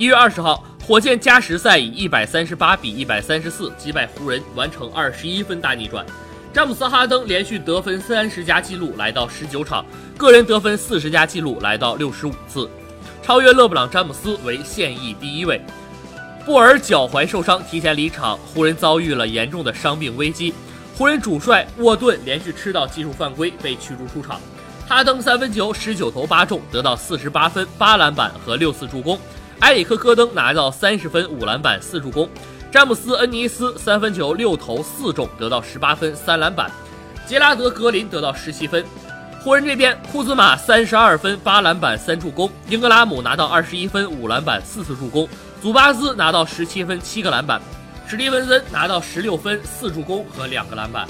一月二十号，火箭加时赛以一百三十八比一百三十四击败湖人，完成二十一分大逆转。詹姆斯·哈登连续得分三十加纪录来到十九场，个人得分四十加纪录来到六十五次，超越勒布朗·詹姆斯为现役第一位。布尔脚踝受伤提前离场，湖人遭遇了严重的伤病危机。湖人主帅沃顿连续吃到技术犯规被驱逐出场。哈登三分球十九投八中，得到四十八分、八篮板和六次助攻。埃里克·戈登拿到三十分、五篮板、四助攻。詹姆斯·恩尼斯三分球六投四中，得到十八分、三篮板。杰拉德·格林得到十七分。湖人这边，库兹马三十二分、八篮板、三助攻。英格拉姆拿到二十一分、五篮板、四次助攻。祖巴兹拿到十七分、七个篮板。史蒂文森拿到十六分、四助攻和两个篮板。